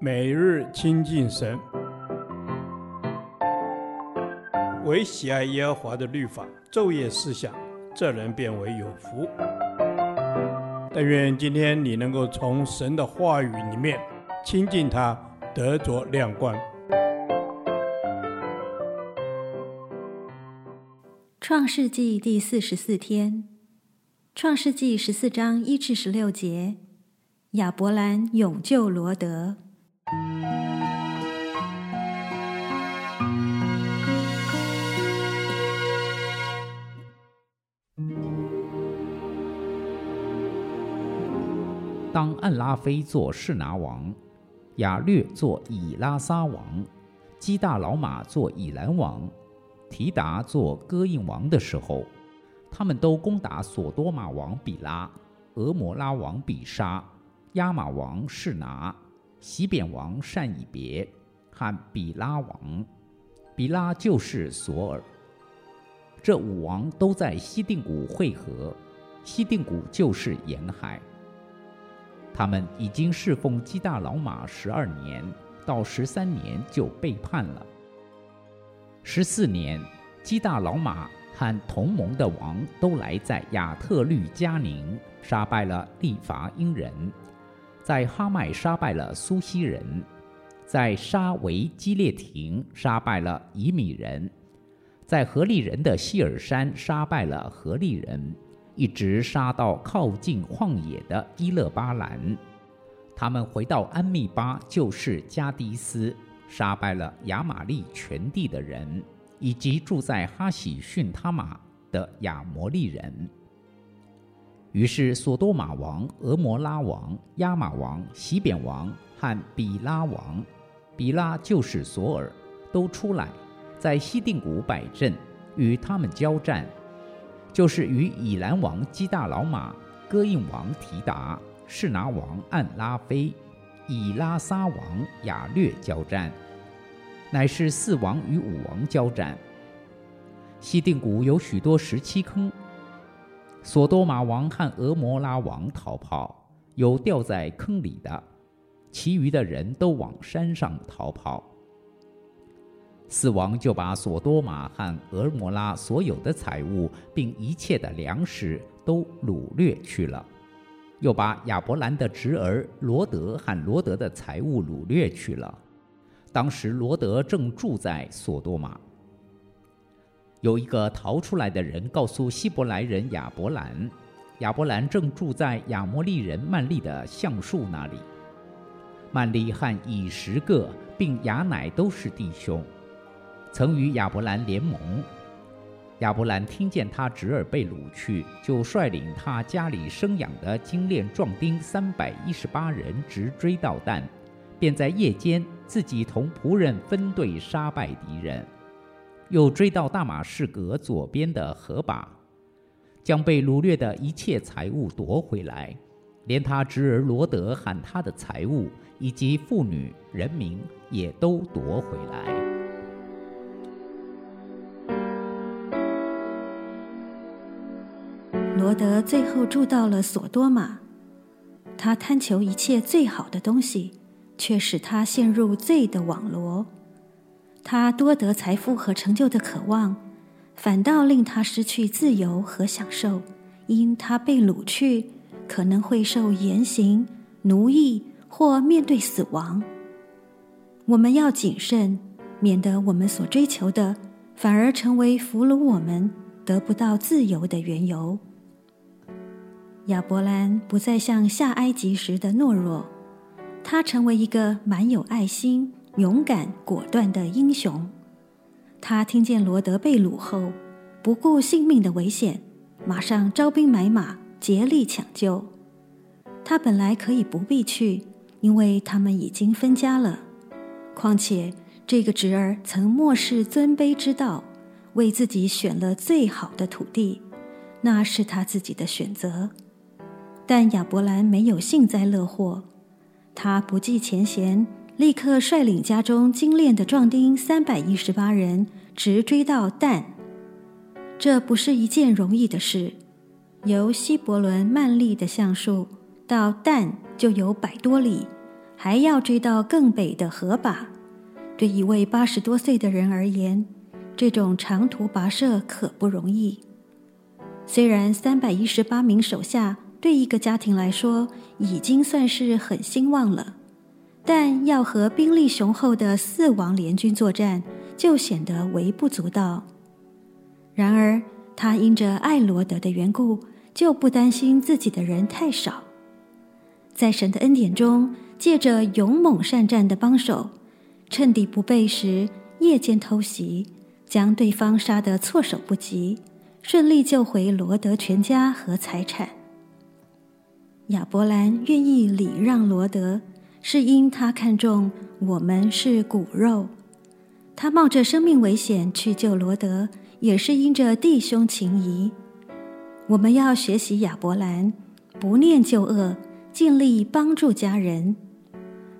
每日亲近神，唯喜爱耶和华的律法，昼夜思想，这人便为有福。但愿今天你能够从神的话语里面亲近他，得着亮光。创世纪第四十四天，创世纪十四章一至十六节，亚伯兰永救罗德。当暗拉菲做示拿王，亚略做以拉撒王，基大老马做以兰王。提达做哥印王的时候，他们都攻打所多玛王比拉、俄摩拉王比沙、亚玛王是拿、西扁王善以别和比拉王。比拉就是索尔。这五王都在西定谷会合，西定谷就是沿海。他们已经侍奉基大老马十二年，到十三年就背叛了。十四年，基大老马和同盟的王都来在亚特律加宁杀败了利乏音人，在哈麦杀败了苏西人，在沙维基列廷杀败了以米人，在何利人的希尔山杀败了何利人，一直杀到靠近旷野的伊勒巴兰。他们回到安密巴，就是加迪斯。杀败了亚玛力全地的人，以及住在哈喜逊他玛的亚摩利人。于是，所多玛王、俄摩拉王、亚玛王、西扁王和比拉王，比拉就是索尔，都出来，在西定谷摆阵，与他们交战，就是与以兰王基大老马、哥印王提达、士拿王暗拉非。以拉撒王亚略交战，乃是四王与五王交战。西定谷有许多石漆坑，所多玛王和俄摩拉王逃跑，有掉在坑里的，其余的人都往山上逃跑。四王就把所多玛和俄摩拉所有的财物，并一切的粮食都掳掠去了。又把亚伯兰的侄儿罗德和罗德的财物掳掠去了。当时罗德正住在所多玛。有一个逃出来的人告诉希伯来人亚伯兰，亚伯兰正住在亚摩利人曼利的橡树那里。曼利和以实各并亚乃都是弟兄，曾与亚伯兰联盟。亚伯兰听见他侄儿被掳去，就率领他家里生养的精练壮丁三百一十八人，直追到但，便在夜间自己同仆人分队杀败敌人，又追到大马士革左边的何拔，将被掳掠的一切财物夺回来，连他侄儿罗德喊他的财物以及妇女人民也都夺回来。罗德最后住到了所多玛，他贪求一切最好的东西，却使他陷入罪的网罗。他多得财富和成就的渴望，反倒令他失去自由和享受，因他被掳去，可能会受严刑、奴役或面对死亡。我们要谨慎，免得我们所追求的，反而成为俘虏我们得不到自由的缘由。亚伯兰不再像下埃及时的懦弱，他成为一个满有爱心、勇敢、果断的英雄。他听见罗德被掳后，不顾性命的危险，马上招兵买马，竭力抢救。他本来可以不必去，因为他们已经分家了。况且这个侄儿曾漠视尊卑之道，为自己选了最好的土地，那是他自己的选择。但亚伯兰没有幸灾乐祸，他不计前嫌，立刻率领家中精练的壮丁三百一十八人，直追到但。这不是一件容易的事，由希伯伦曼利的橡树到但就有百多里，还要追到更北的河坝。对一位八十多岁的人而言，这种长途跋涉可不容易。虽然三百一十八名手下对一个家庭来说已经算是很兴旺了，但要和兵力雄厚的四王联军作战，就显得微不足道。然而，他因着爱罗德的缘故，就不担心自己的人太少。在神的恩典中，借着勇猛善战的帮手。趁敌不备时，夜间偷袭，将对方杀得措手不及，顺利救回罗德全家和财产。亚伯兰愿意礼让罗德，是因他看重我们是骨肉；他冒着生命危险去救罗德，也是因着弟兄情谊。我们要学习亚伯兰，不念旧恶，尽力帮助家人。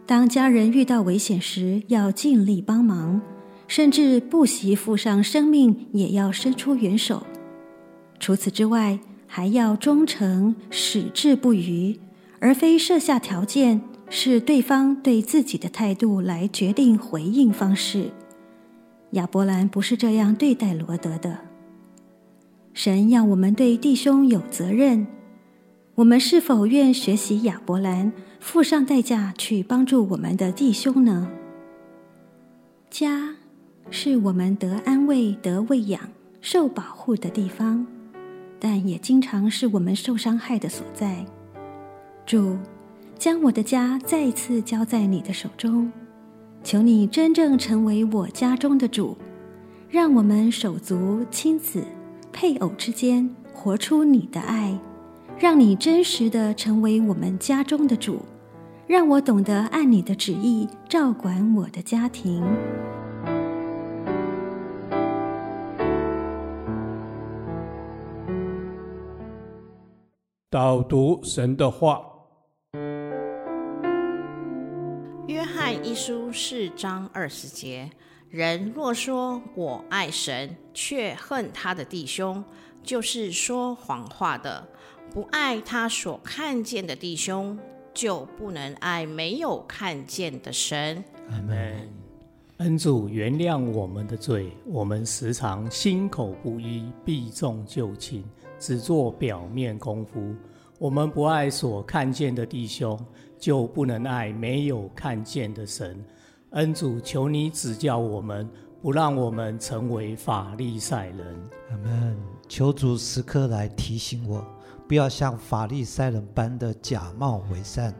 当家人遇到危险时，要尽力帮忙，甚至不惜付上生命，也要伸出援手。除此之外，还要忠诚，矢志不渝，而非设下条件，是对方对自己的态度来决定回应方式。亚伯兰不是这样对待罗德的。神要我们对弟兄有责任。我们是否愿学习亚伯兰，付上代价去帮助我们的弟兄呢？家是我们得安慰、得喂养、受保护的地方，但也经常是我们受伤害的所在。主，将我的家再次交在你的手中，求你真正成为我家中的主，让我们手足、亲子、配偶之间活出你的爱。让你真实的成为我们家中的主，让我懂得按你的旨意照管我的家庭。导读神的话，约翰一书四章二十节：人若说我爱神，却恨他的弟兄，就是说谎话的。不爱他所看见的弟兄，就不能爱没有看见的神。阿门。恩主原谅我们的罪，我们时常心口不一，避重就轻，只做表面功夫。我们不爱所看见的弟兄，就不能爱没有看见的神。恩主，求你指教我们，不让我们成为法利赛人。阿门。求主时刻来提醒我。不要像法利赛人般的假冒为善，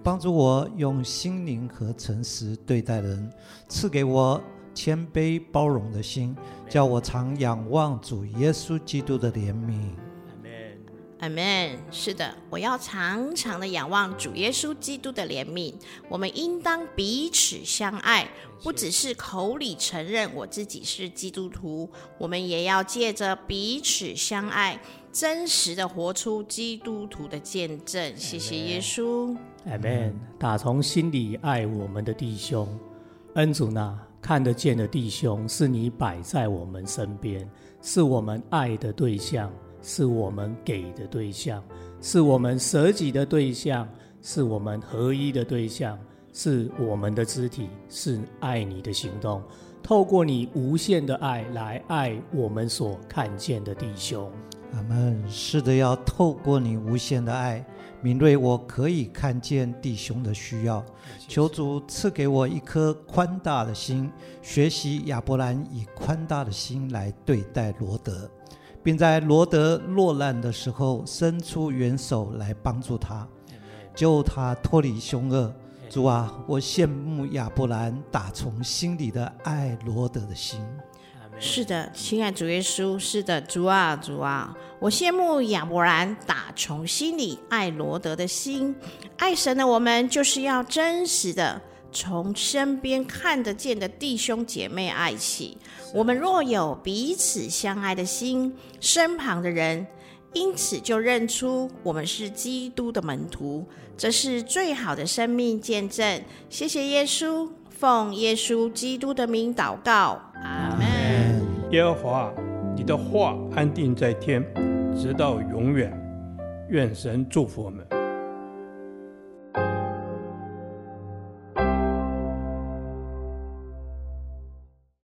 帮助我用心灵和诚实对待人，赐给我谦卑包容的心，叫我常仰望主耶稣基督的怜悯。阿门。是的，我要常常的仰望主耶稣基督的怜悯。我们应当彼此相爱，不只是口里承认我自己是基督徒，我们也要借着彼此相爱，真实的活出基督徒的见证。谢谢耶稣。Amen。打从心里爱我们的弟兄，恩主呢，看得见的弟兄是你摆在我们身边，是我们爱的对象。是我们给的对象，是我们舍己的对象，是我们合一的对象，是我们的肢体，是爱你的行动。透过你无限的爱来爱我们所看见的弟兄。阿门。是的，要透过你无限的爱，敏锐我可以看见弟兄的需要。求主赐给我一颗宽大的心，学习亚伯兰以宽大的心来对待罗得。并在罗德落难的时候伸出援手来帮助他，救他脱离凶恶。主啊，我羡慕亚伯兰打从心里的爱罗德的心。是的，亲爱主耶稣，是的，主啊，主啊，我羡慕亚伯兰打从心里爱罗德的心。爱神的我们，就是要真实的。从身边看得见的弟兄姐妹爱起，我们若有彼此相爱的心，身旁的人因此就认出我们是基督的门徒，这是最好的生命见证。谢谢耶稣，奉耶稣基督的名祷告，阿门。耶和华，你的话安定在天，直到永远。愿神祝福我们。